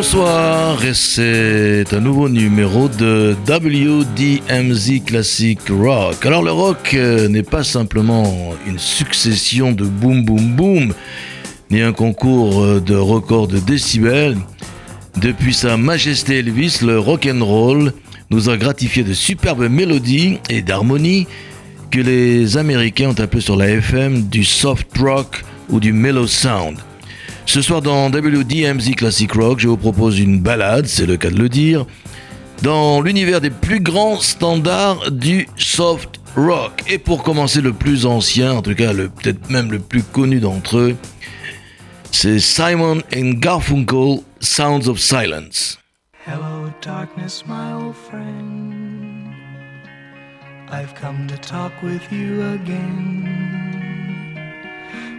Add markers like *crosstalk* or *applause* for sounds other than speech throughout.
Bonsoir, et c'est un nouveau numéro de WDMZ Classic Rock. Alors le rock euh, n'est pas simplement une succession de boom boom boom, ni un concours euh, de records de décibels. Depuis sa majesté Elvis, le rock and roll nous a gratifié de superbes mélodies et d'harmonies que les Américains ont appelé sur la FM du soft rock ou du mellow sound. Ce soir dans WDMZ Classic Rock, je vous propose une balade, c'est le cas de le dire, dans l'univers des plus grands standards du soft rock. Et pour commencer le plus ancien, en tout cas peut-être même le plus connu d'entre eux, c'est Simon and Garfunkel, Sounds of Silence. Hello, darkness, my old friend. I've come to talk with you again.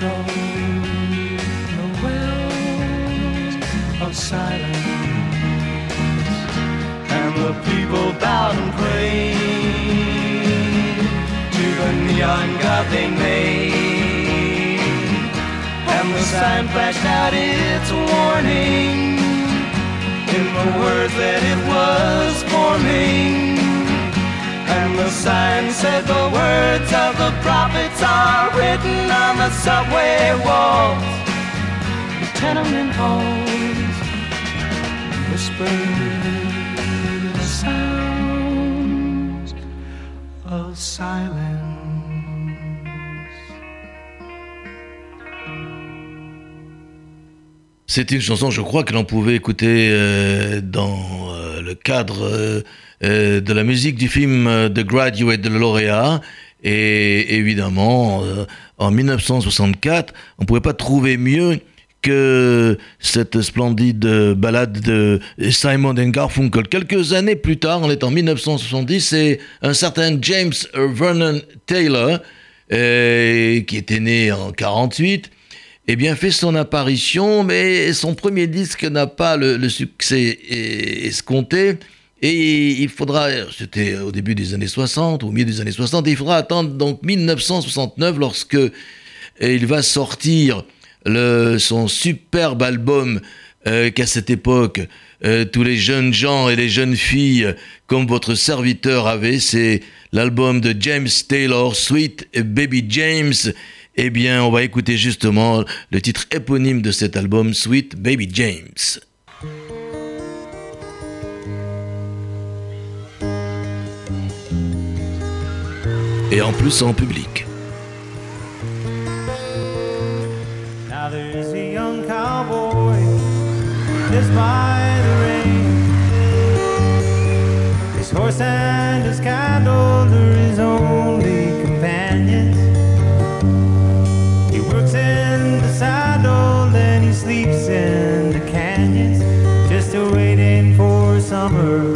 the wells of silence, and the people bowed and prayed to the neon god they made, and the sign flashed out its warning in the words that it was forming. And the sign said the words of the prophets are written on the subway walls, the tenement halls, whispered the sounds of silence. C'est une chanson, je crois, que l'on pouvait écouter euh, dans euh, le cadre euh, euh, de la musique du film euh, The Graduate de lauréat. Et évidemment, euh, en 1964, on ne pouvait pas trouver mieux que cette splendide balade de Simon Garfunkel. Quelques années plus tard, on est en 1970, c'est un certain James Vernon Taylor, qui était né en 48, eh bien fait son apparition, mais son premier disque n'a pas le succès escompté. Et il faudra, c'était au début des années 60, au milieu des années 60, et il faudra attendre donc 1969 lorsque il va sortir son superbe album euh, qu'à cette époque euh, tous les jeunes gens et les jeunes filles comme votre serviteur avait, c'est l'album de James Taylor, Sweet Baby James. Eh bien, on va écouter justement le titre éponyme de cet album, Sweet Baby James. Et en plus en public. Now there's a young cowboy just by the rain. His horse and his cattle are his only companions. He works in the saddle and he sleeps in the canyons, just waiting for summer,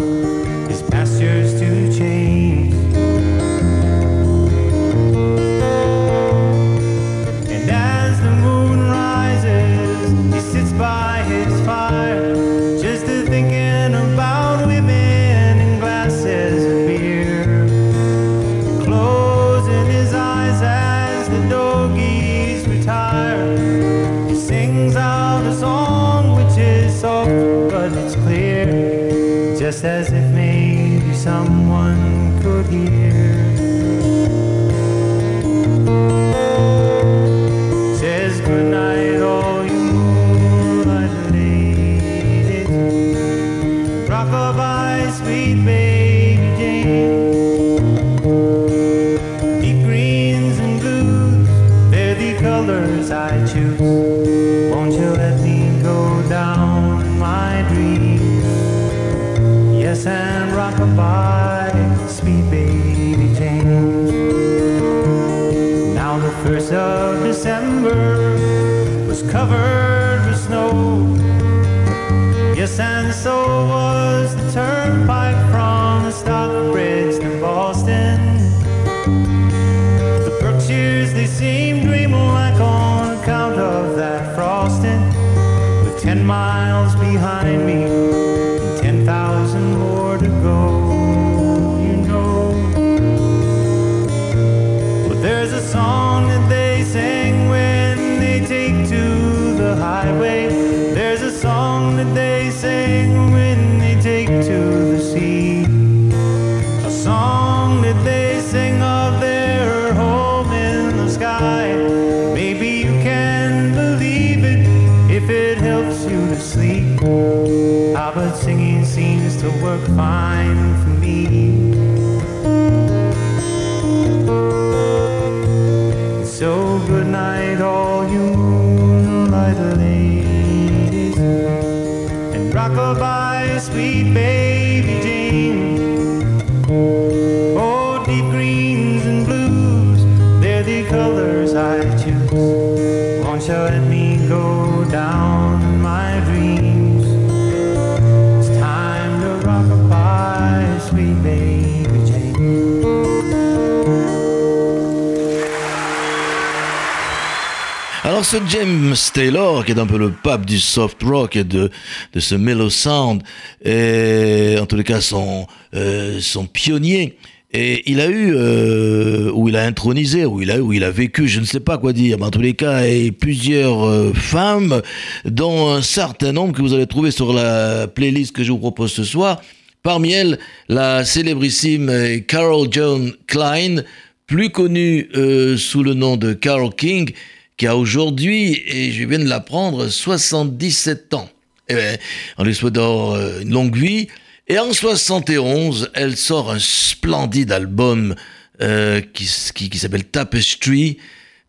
James Taylor, qui est un peu le pape du soft rock et de, de ce mellow sound, est en tous les cas son, euh, son pionnier. Et il a eu, euh, où il a intronisé, où il a, où il a vécu, je ne sais pas quoi dire, mais en tous les cas, et plusieurs euh, femmes, dont un certain nombre que vous allez trouver sur la playlist que je vous propose ce soir. Parmi elles, la célébrissime Carol Joan Klein, plus connue euh, sous le nom de Carol King, qui a aujourd'hui, et je viens de l'apprendre, 77 ans. Eh bien, on lui souhaite euh, une longue vie. Et en 71, elle sort un splendide album euh, qui, s'appelle Tapestry.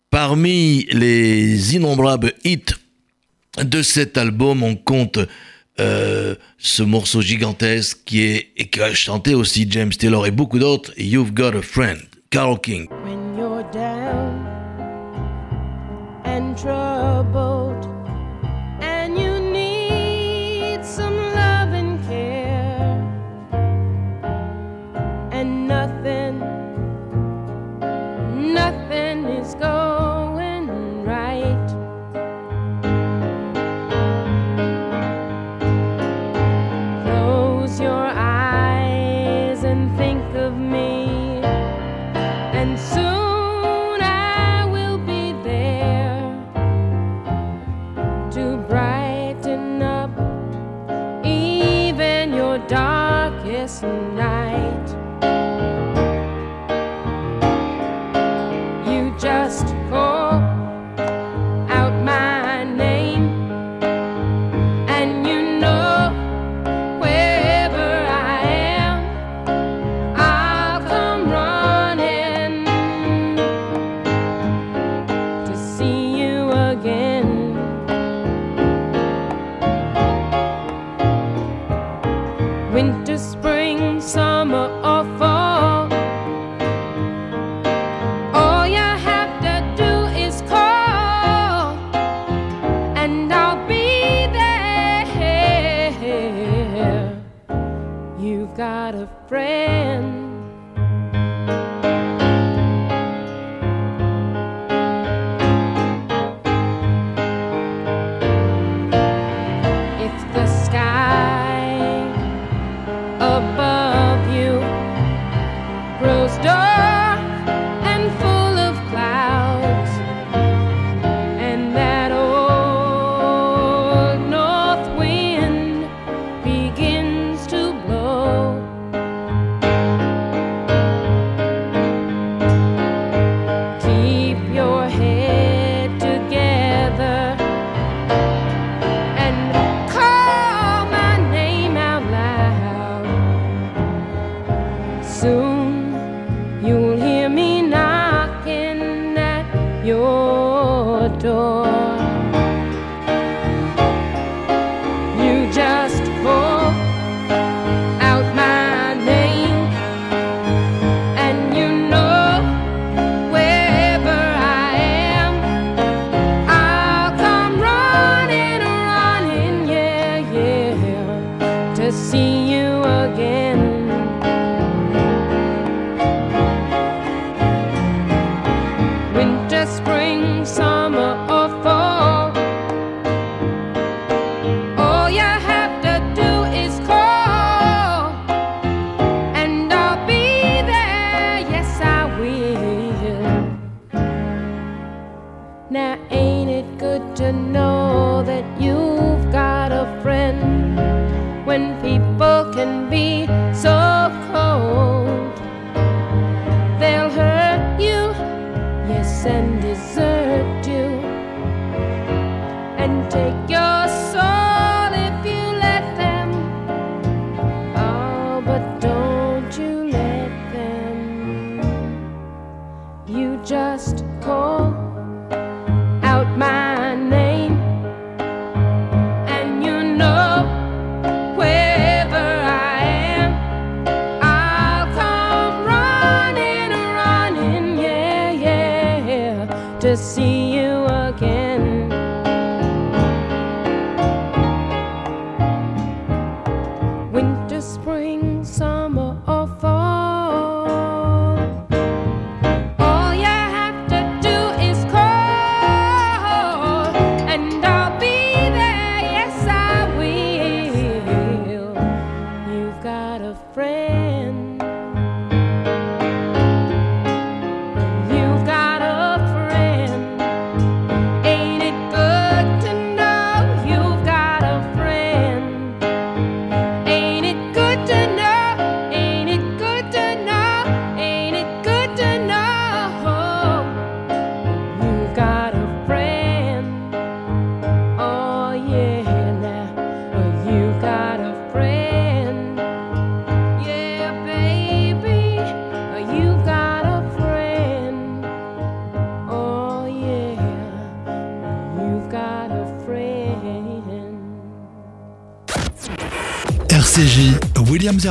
Parmi les innombrables hits de cet album, on compte euh, ce morceau gigantesque qui est et qui a chanté aussi James Taylor et beaucoup d'autres. You've Got a Friend, Carol King.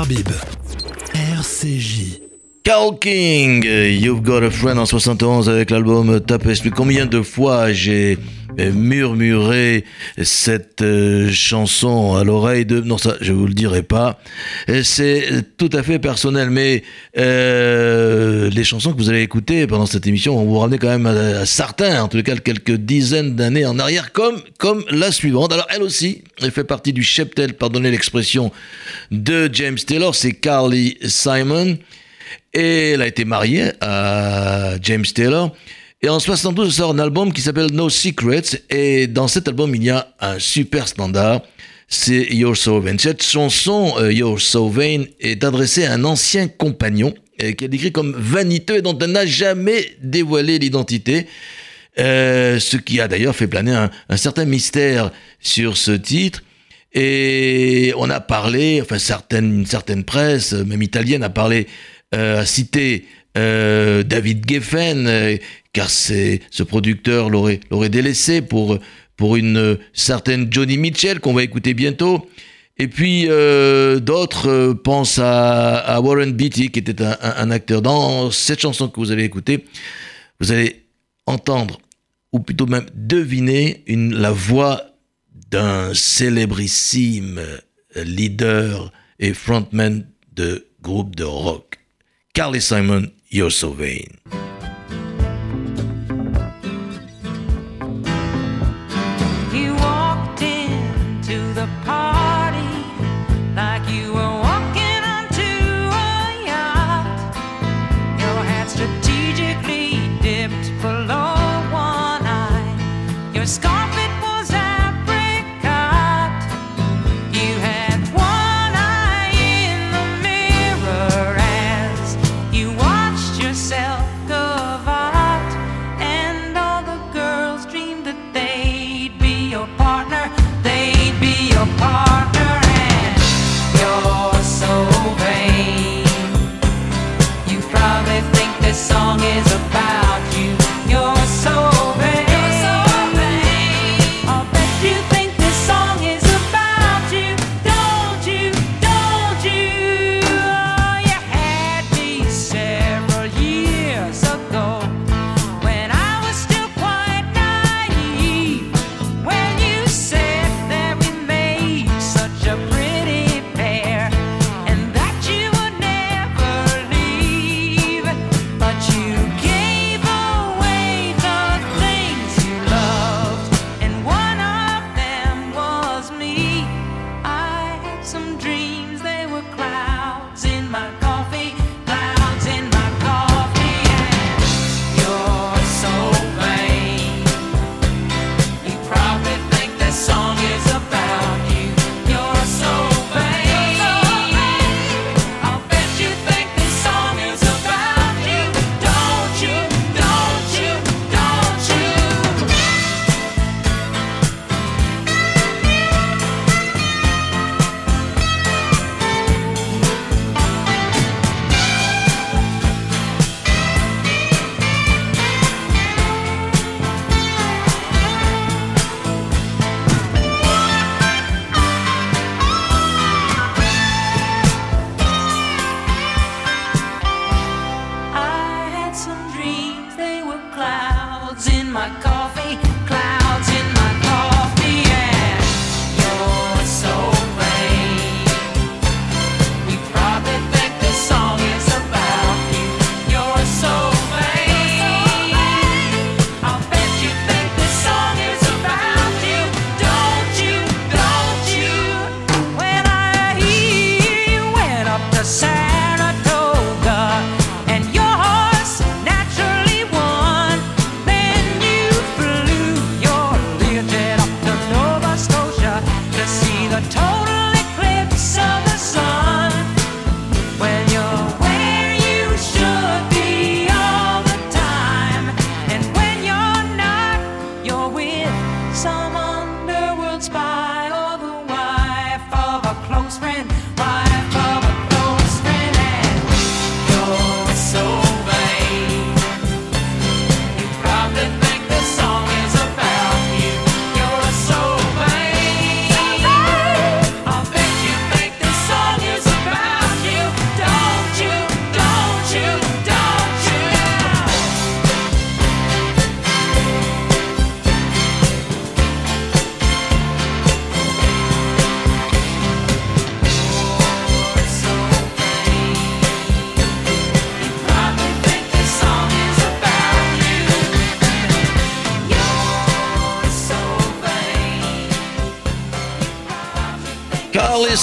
Bib. RCJ. Carl King, You've Got a Friend en 71 avec l'album Tapestry. Combien de fois j'ai murmurer cette euh, chanson à l'oreille de... Non, ça, je vous le dirai pas. C'est tout à fait personnel, mais euh, les chansons que vous allez écouter pendant cette émission vont vous ramener quand même à, certains, en tout cas quelques dizaines d'années en arrière, comme, comme la suivante. Alors elle aussi, elle fait partie du cheptel, pardonnez l'expression, de James Taylor, c'est Carly Simon. Et elle a été mariée à James Taylor. Et en 72, elle sort un album qui s'appelle No Secrets. Et dans cet album, il y a un super standard. C'est You're So Vain. Cette chanson, euh, You're So Vain, est adressée à un ancien compagnon euh, qu'elle décrit comme vaniteux et dont elle n'a jamais dévoilé l'identité. Euh, ce qui a d'ailleurs fait planer un, certain mystère sur ce titre. Et on a parlé, enfin certaines, une certaine presse, même italienne, a parlé, euh, a cité euh, David Geffen, euh, car ce producteur l'aurait délaissé pour pour une certaine Johnny Mitchell qu'on va écouter bientôt. Et puis euh, d'autres pensent à, Warren Beatty, qui était un, acteur. Dans cette chanson que vous allez écouter, vous allez entendre ou plutôt même deviner la voix d'un célébrissime leader et frontman de groupe de rock. Carly Simon, You're So Vain.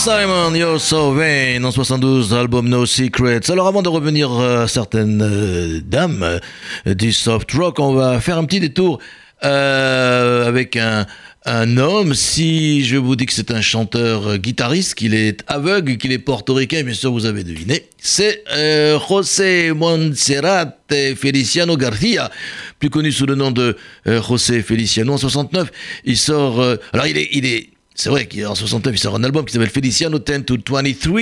Simon, You're So Vain, en 72, album No Secrets. Alors avant de revenir à certaines euh, dames euh, du soft rock, on va faire un petit détour euh, avec un, un homme. Si je vous dis que c'est un chanteur guitariste, qu'il est aveugle, qu'il est portoricain, bien sûr vous avez deviné, c'est José Montserrat Feliciano Garcia, plus connu sous le nom de José Feliciano. En 69, il sort... alors il est... Il est c'est vrai qu'en 69, il sort un album qui s'appelle Feliciano 10 to 23,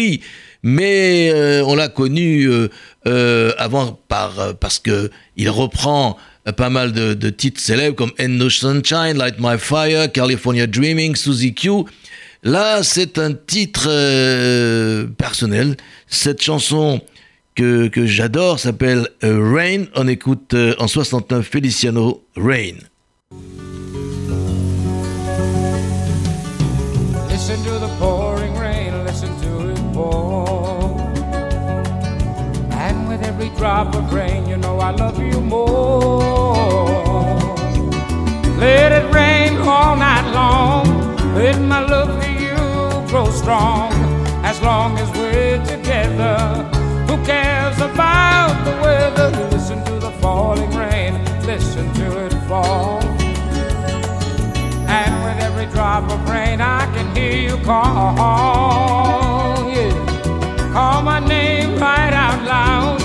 mais euh, on l'a connu euh, euh, avant par, parce qu'il reprend pas mal de, titres célèbres comme End No Sunshine, Light My Fire, California Dreaming, Suzy Q. Là, c'est un titre personnel. Cette chanson que j'adore s'appelle Rain. On écoute en 69 Feliciano Rain. Listen to the pouring rain, listen to it pour. And with every drop of rain, you know I love you more. Let it rain all night long. Let my love for you grow strong. As long as we're together, who cares about the weather? Listen to the falling rain, listen to it fall. Call. Yeah. Call my name right out loud.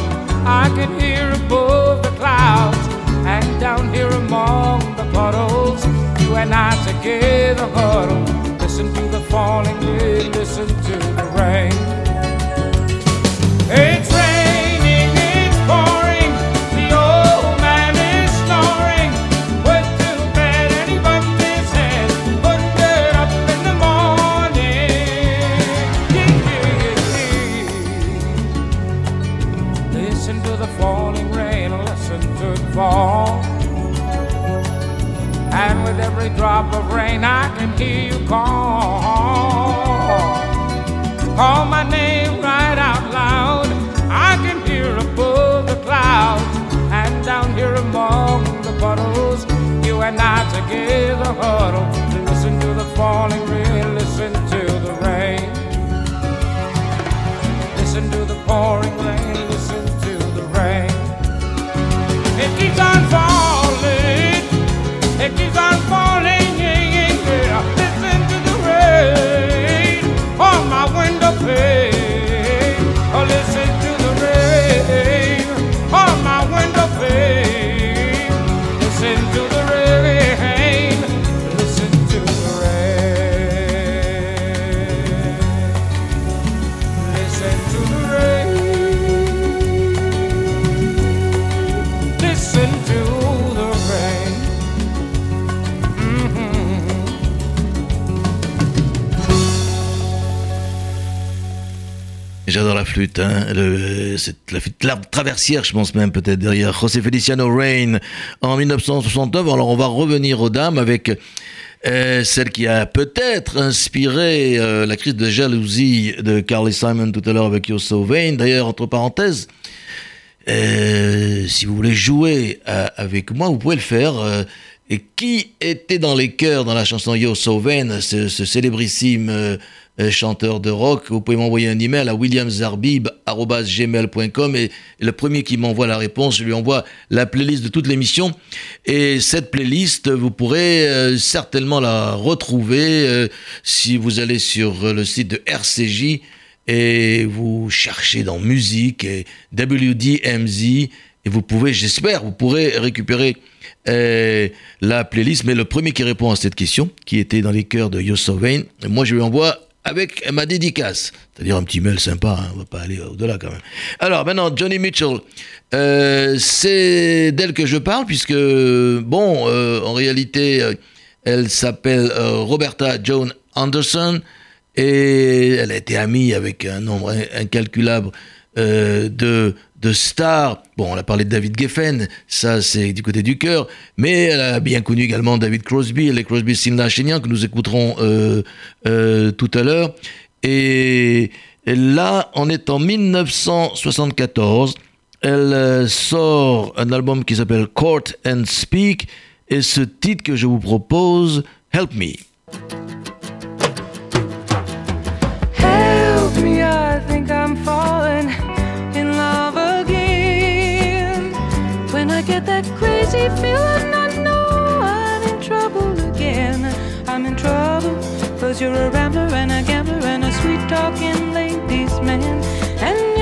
I can hear above the clouds and down here among the puddles. You and I together huddle. Of rain, I can hear you call. Call my name right out loud. I can hear above the clouds and down here among the puddles. You and I together huddle. Listen to the falling rain, listen to the rain. Listen to the pouring rain, flûte, hein. C'est la flûte la traversière, je pense même peut-être derrière José Feliciano Rain en 1969. Alors on va revenir aux dames avec euh, celle qui a peut-être inspiré euh, la crise de jalousie de Carly Simon tout à l'heure avec You're So Vain. D'ailleurs, entre parenthèses, euh, si vous voulez jouer avec moi, vous pouvez le faire. et qui était dans les chœurs dans la chanson Yo So Vain, ce, célébrissime chanteur de rock Vous pouvez m'envoyer un email à williamzarbib.gmail.com et, le premier qui m'envoie la réponse, je lui envoie la playlist de toute l'émission. Et cette playlist, vous pourrez euh, certainement la retrouver euh, si vous allez sur euh, le site de RCJ et vous cherchez dans musique et WDMZ et vous pouvez, j'espère, vous pourrez récupérer euh, la playlist. Mais le premier qui répond à cette question, qui était dans les chœurs de Yosovain, moi je lui envoie avec ma dédicace, c'est-à-dire un petit mail sympa, hein, on va pas aller au-delà quand même. Alors maintenant, Johnny Mitchell, euh, c'est d'elle que je parle puisque, bon, euh, en réalité, euh, elle s'appelle Roberta Joan Anderson et elle a été amie avec un nombre in- incalculable de, de stars. Bon, on a parlé de David Geffen, ça c'est du côté du cœur, mais elle a bien connu également David Crosby, les Crosby, Stills Young, que nous écouterons euh, euh, tout à l'heure. Et, là, on est en 1974. Elle euh, sort un album qui s'appelle Court and Speak, et ce titre que je vous propose, Help Me. That crazy feeling, I know I'm in trouble again. I'm in trouble, cause you're a rambler and a gambler and a sweet talking ladies man. And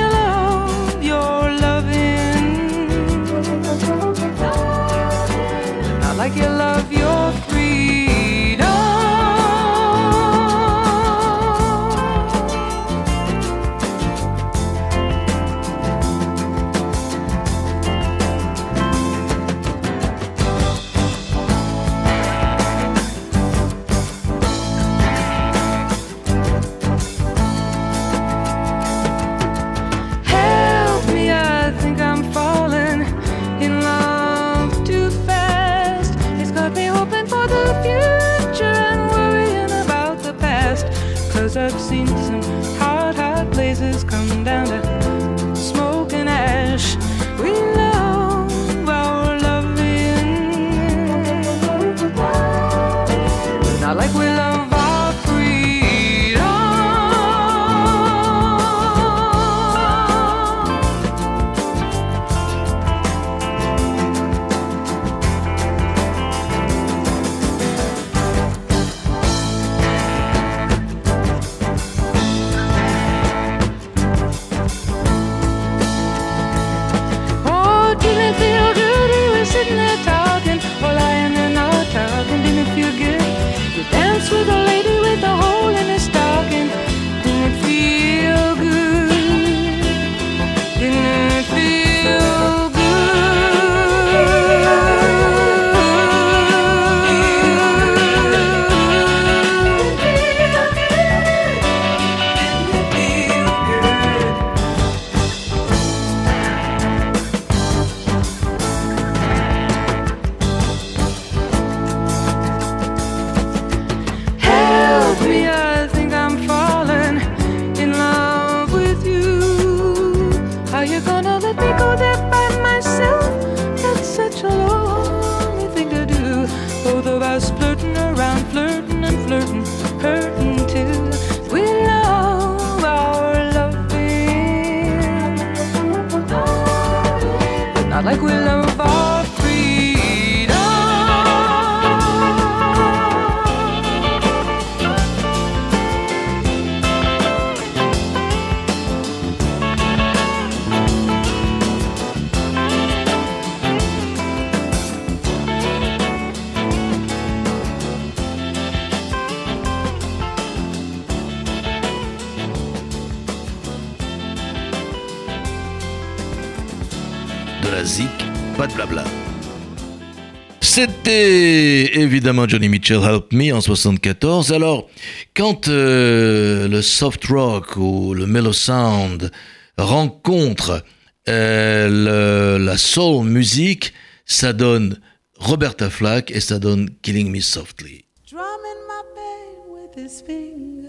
C'était évidemment Johnny Mitchell Help Me en 74. Alors, quand euh, le soft rock ou le mellow sound rencontre euh, le- la soul music, ça donne Roberta Flack et ça donne Killing Me Softly. Drumming my pain with his fingers,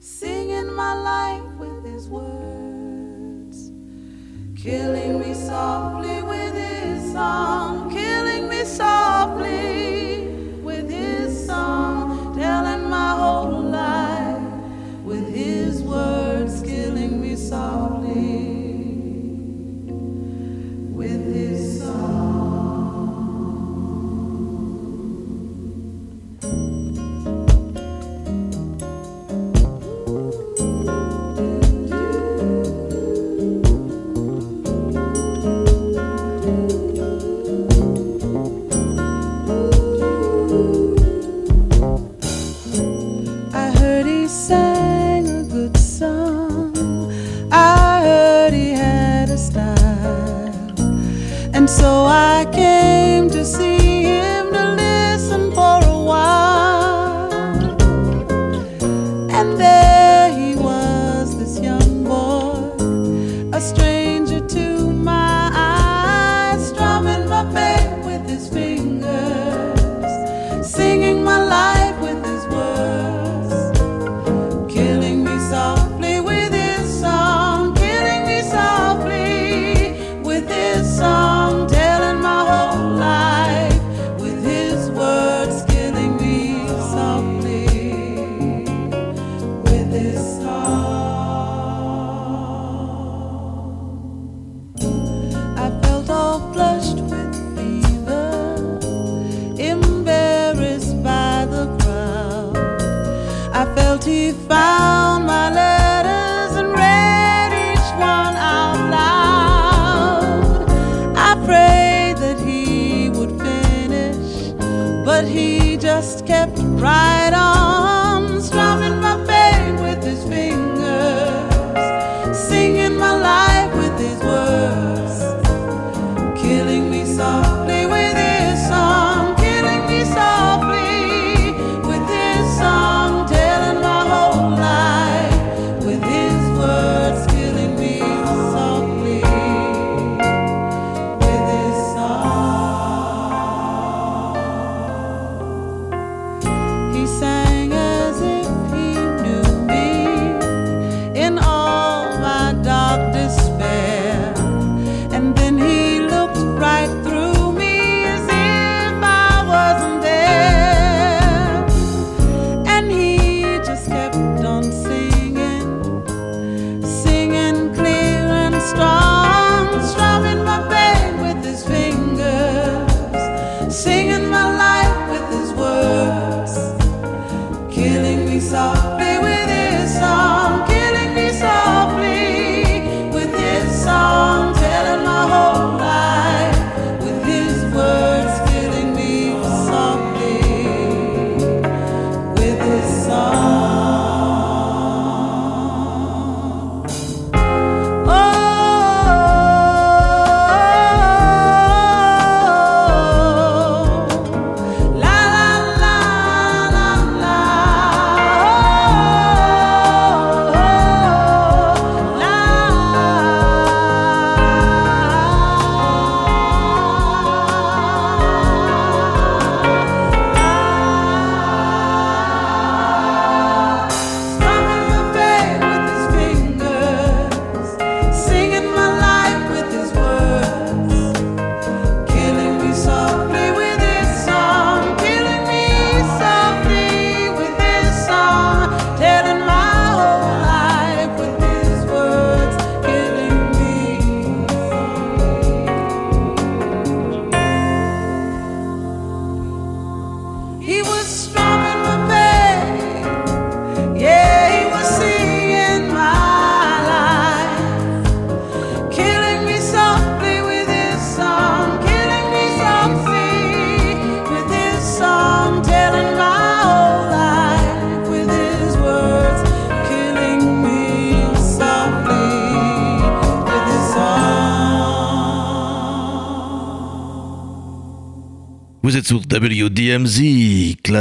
singing my life with his words, killing me softly with his song, killing me softly with his song, telling my whole life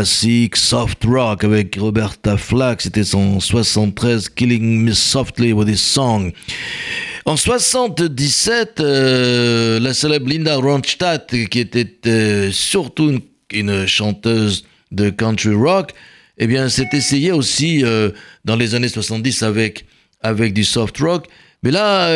classique soft rock avec Roberta Flack. C'était son 73 Killing Me Softly with His Song. En 77, euh, la célèbre Linda Ronstadt, qui était euh, surtout une, chanteuse de country rock, eh bien, s'est essayée aussi euh, dans les années 70 avec, avec du soft rock. Mais là,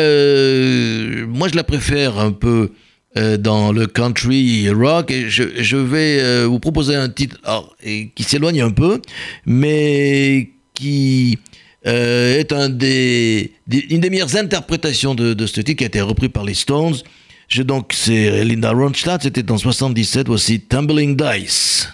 moi, je la préfère un peu euh, dans le country rock. Et je, je vais euh, vous proposer un titre alors, qui s'éloigne un peu, mais qui euh, est un des, une des meilleures interprétations de, de, ce titre qui a été repris par les Stones. Je, donc, c'est Linda Ronstadt, c'était en 77, voici Tumbling Dice.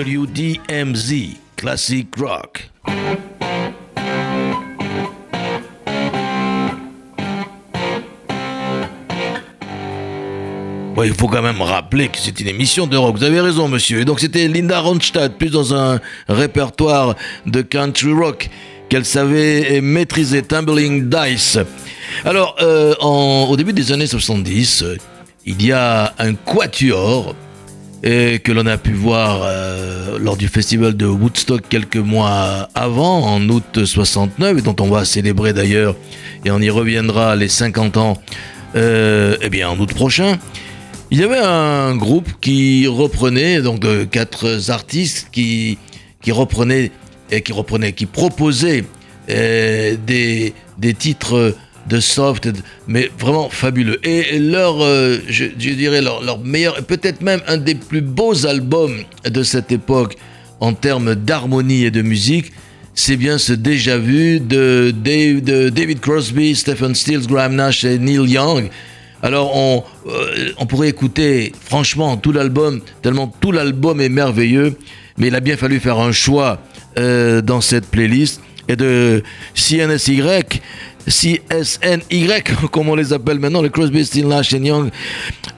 WDMZ Classic Rock. il faut quand même rappeler que c'est une émission de rock. Vous avez raison, monsieur. Et donc c'était Linda Ronstadt, plus dans un répertoire de country rock qu'elle savait maîtriser, Tumbling Dice. Alors, euh, au début des années 70, il y a un quatuor et que l'on a pu voir euh, lors du festival de Woodstock quelques mois avant, en août 69, et dont on va célébrer d'ailleurs, et on y reviendra les 50 ans, euh, eh bien en août prochain. Il y avait un groupe qui reprenait, donc de quatre artistes qui, qui reprenaient, et qui reprenaient, qui proposaient euh, des, des titres de soft, mais vraiment fabuleux. Et leur, euh, je, dirais, leur, leur meilleur, peut-être même un des plus beaux albums de cette époque en termes d'harmonie et de musique, c'est bien ce déjà vu de, David Crosby, Stephen Stills, Graham Nash et Neil Young. Alors on, euh, on pourrait écouter franchement tout l'album, tellement tout l'album est merveilleux, mais il a bien fallu faire un choix euh, dans cette playlist. Et de CNSY, CSNY, *laughs* comme on les appelle maintenant, les Crosby, Stills, Nash Young,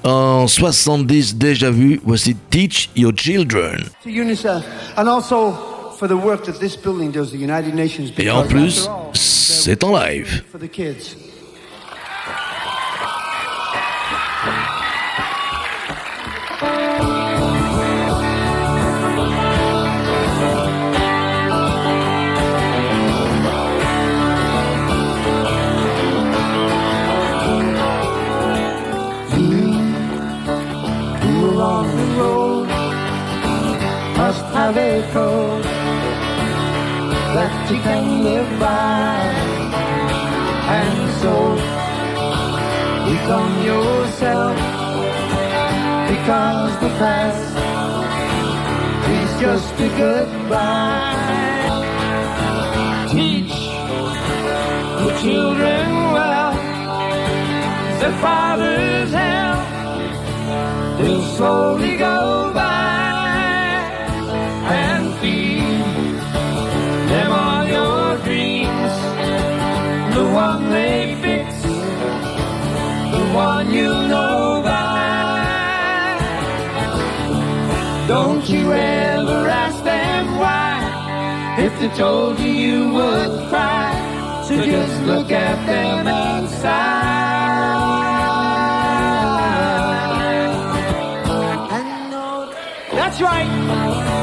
en 70 déjà vu. Voici Teach Your Children. Et en plus, c'est en live. That you can live by. And so become yourself because the past is just a goodbye. Teach the children well, the father's hell, they'll slowly go one they fix, the one you know by. Don't you ever ask them why, if they told you you would cry. So just look at them and sigh. That's right.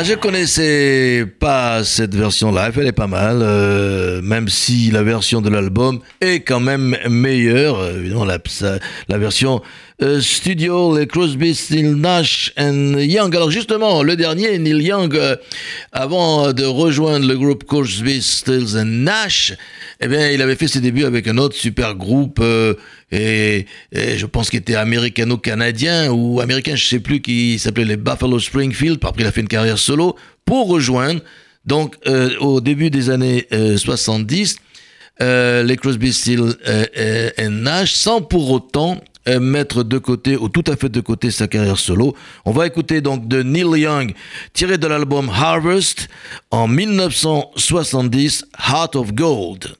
Ah, je connaissais pas cette version live, elle est pas mal, euh, même si la version de l'album est quand même meilleure. Évidemment, la, la version euh, studio, les Crosby, Still Nash and Young. Alors justement, le dernier, Neil Young, euh, avant de rejoindre le groupe Crosby, Stills Nash, eh bien, il avait fait ses débuts avec un autre super groupe, euh, et, je pense qu'il était américano-canadien ou américain, je sais plus, qui s'appelait les Buffalo Springfield. Après, il a fait une carrière solo pour rejoindre, donc au début des années euh, 70, euh, les Crosby, Still euh, euh, et Nash, sans pour autant mettre de côté ou tout à fait de côté sa carrière solo. On va écouter donc de Neil Young, tiré de l'album Harvest en 1970, Heart of Gold.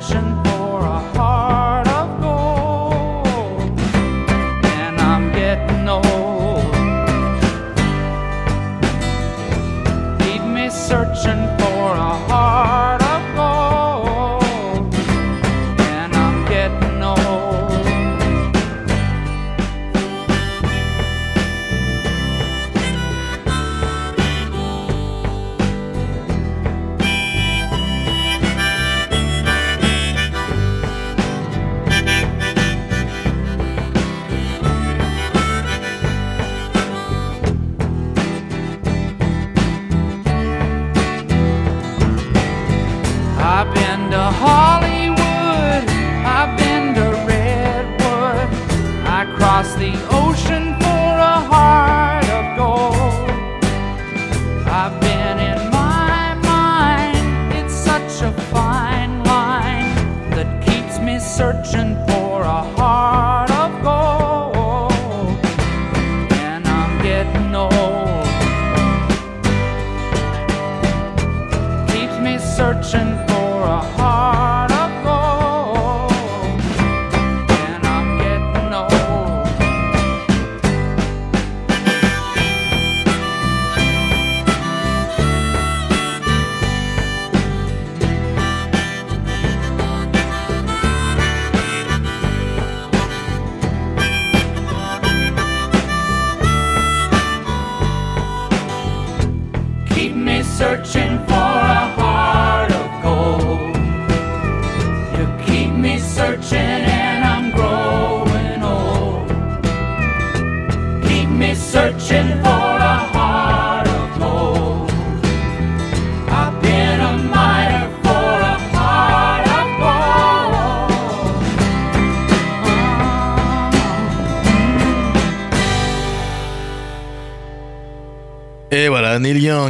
Searching for a heart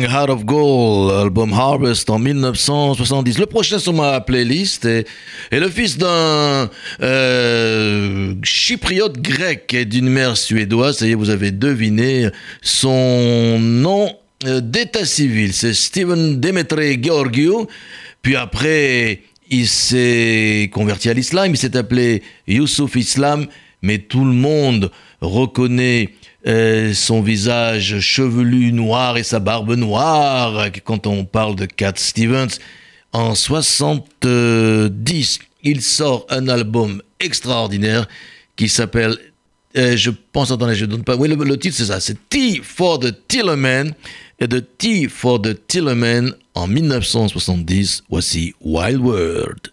Heart of Gold, album Harvest en 1970. Le prochain sur ma playlist est, le fils d'un euh, chypriote grec et d'une mère suédoise. Ça y est, vous avez deviné son nom euh, d'état civil. C'est Steven Demetre Georgiou. Puis après, il s'est converti à l'islam. Il s'est appelé Youssouf Islam. Mais tout le monde reconnaît euh, son visage chevelu noir et sa barbe noire quand on parle de Cat Stevens. En 70, il sort un album extraordinaire qui s'appelle, euh, je pense, attendez, je ne donne pas, oui, le, le titre c'est ça, c'est T for the Tillerman. Et de T for the Tillerman en 1970, voici Wild World.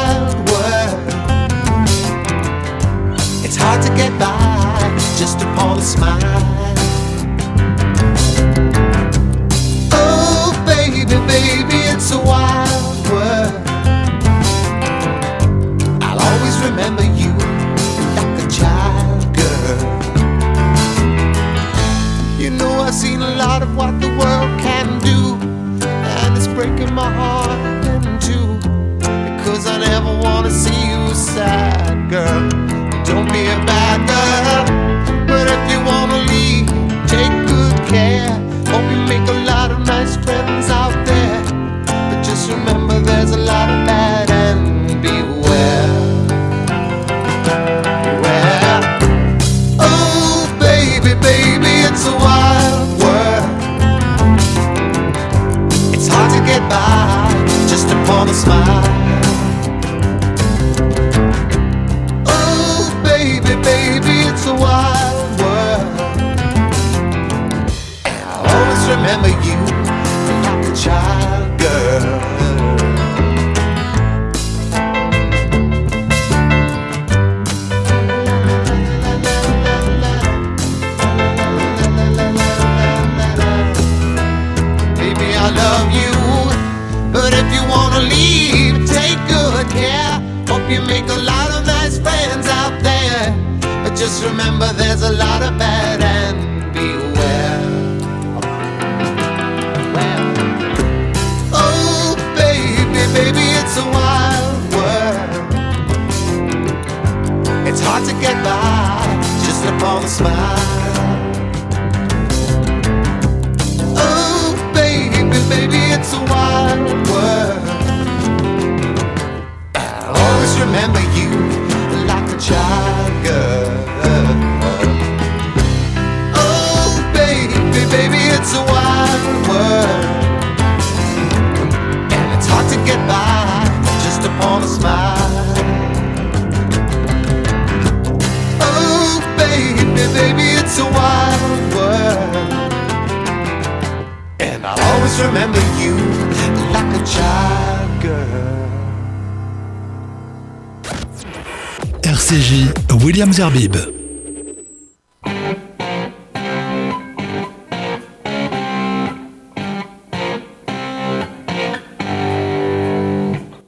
smile.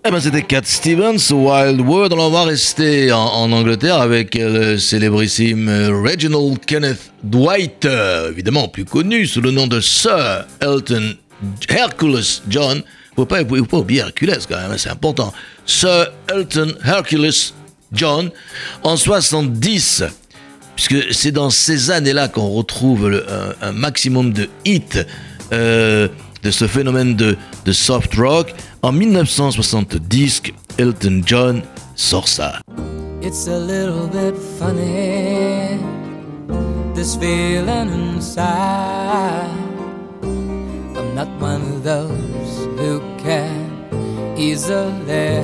Eh ben c'était Cat Stevens, Wild World. On va rester en, Angleterre avec le célébrissime Reginald Kenneth Dwight, euh, évidemment plus connu sous le nom de Sir Elton Hercules John. Faut pas, faut pas oublier Hercules quand même, c'est important. Sir Elton Hercules John en 70 puisque c'est dans ces années-là qu'on retrouve le- un, maximum de hits euh, de ce phénomène de, soft rock. En 1970, Elton John sort ça. It's a little bit funny, this feeling inside. I'm not one of those who can easily.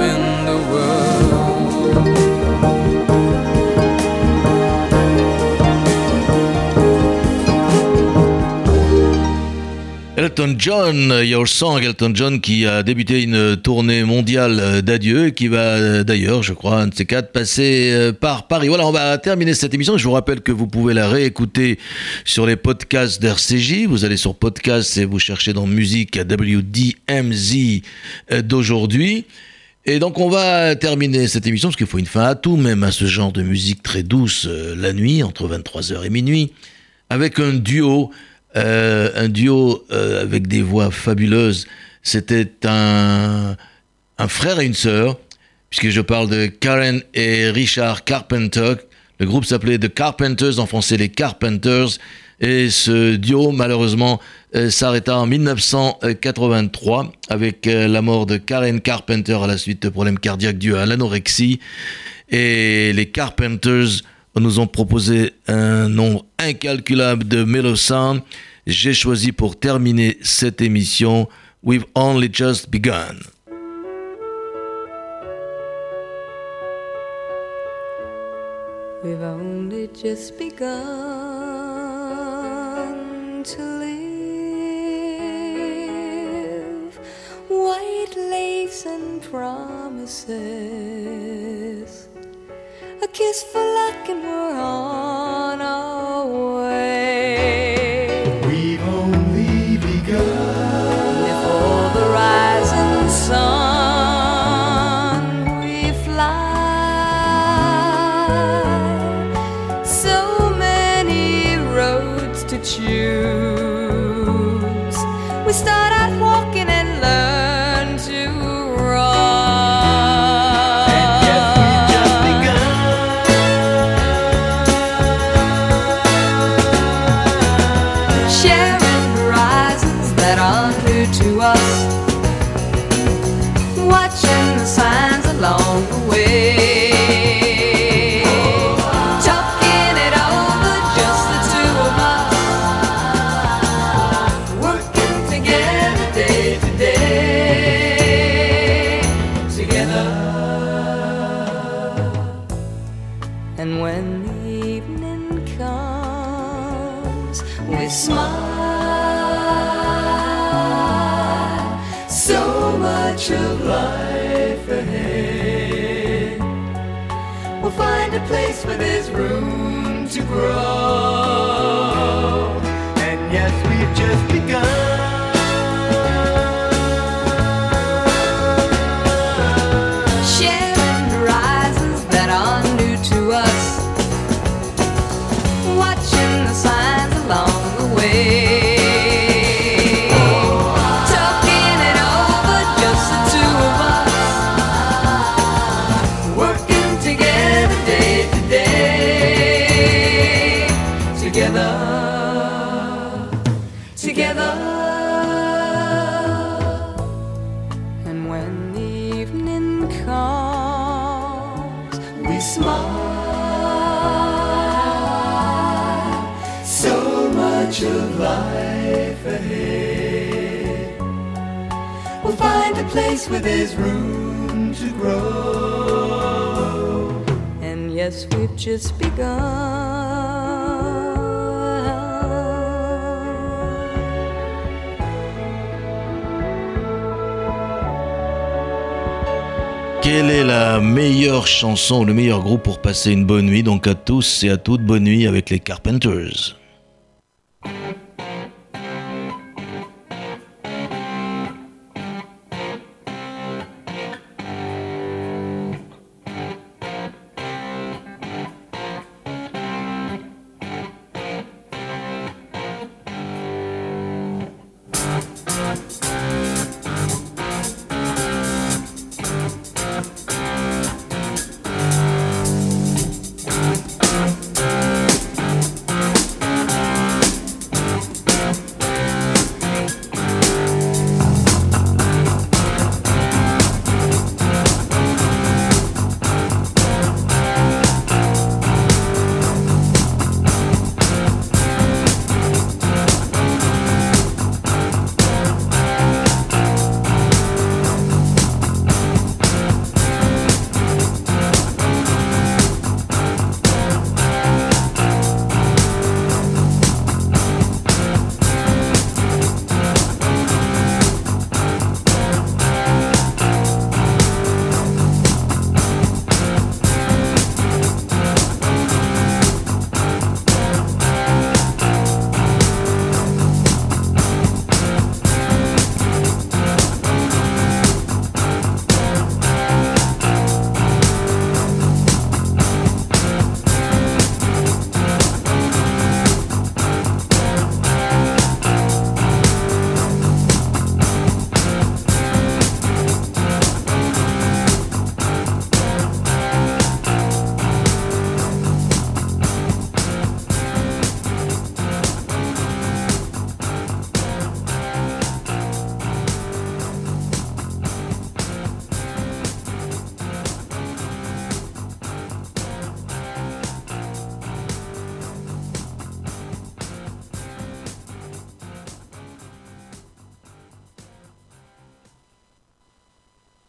Elton John, Your Song, Elton John qui a débuté une tournée mondiale d'adieu et qui va d'ailleurs, je crois, un de ces quatre, passer euh, par Paris. Voilà, on va terminer cette émission. Je vous rappelle que vous pouvez la réécouter sur les podcasts d'RCJ. Vous allez sur podcast et vous cherchez dans musique WDMZ d'aujourd'hui. Et donc on va terminer cette émission parce qu'il faut une fin à tout, même à ce genre de musique très douce euh, la nuit, entre 23h et minuit, avec un duo euh, un duo euh, avec des voix fabuleuses. C'était un, un frère et une sœur, puisque je parle de Karen et Richard Carpenter. Le groupe s'appelait The Carpenters, en français les Carpenters. Et ce duo, malheureusement, euh, s'arrêta en 1983 avec la mort de Karen Carpenter à la suite de problèmes cardiaques dus à l'anorexie. Et les Carpenters nous ont proposé un nombre incalculable de Sound. J'ai choisi pour terminer cette émission We've Only Just Begun. We've only just begun to live. White lace and promises. A kiss for luck, and we're on our way. Of life ahead. We'll find a place where there's room to grow. Where there's room to grow. And yes, we've just begun. Quelle est la meilleure chanson ou le meilleur groupe pour passer une bonne nuit? Donc à tous et à toutes, bonne nuit avec les Carpenters.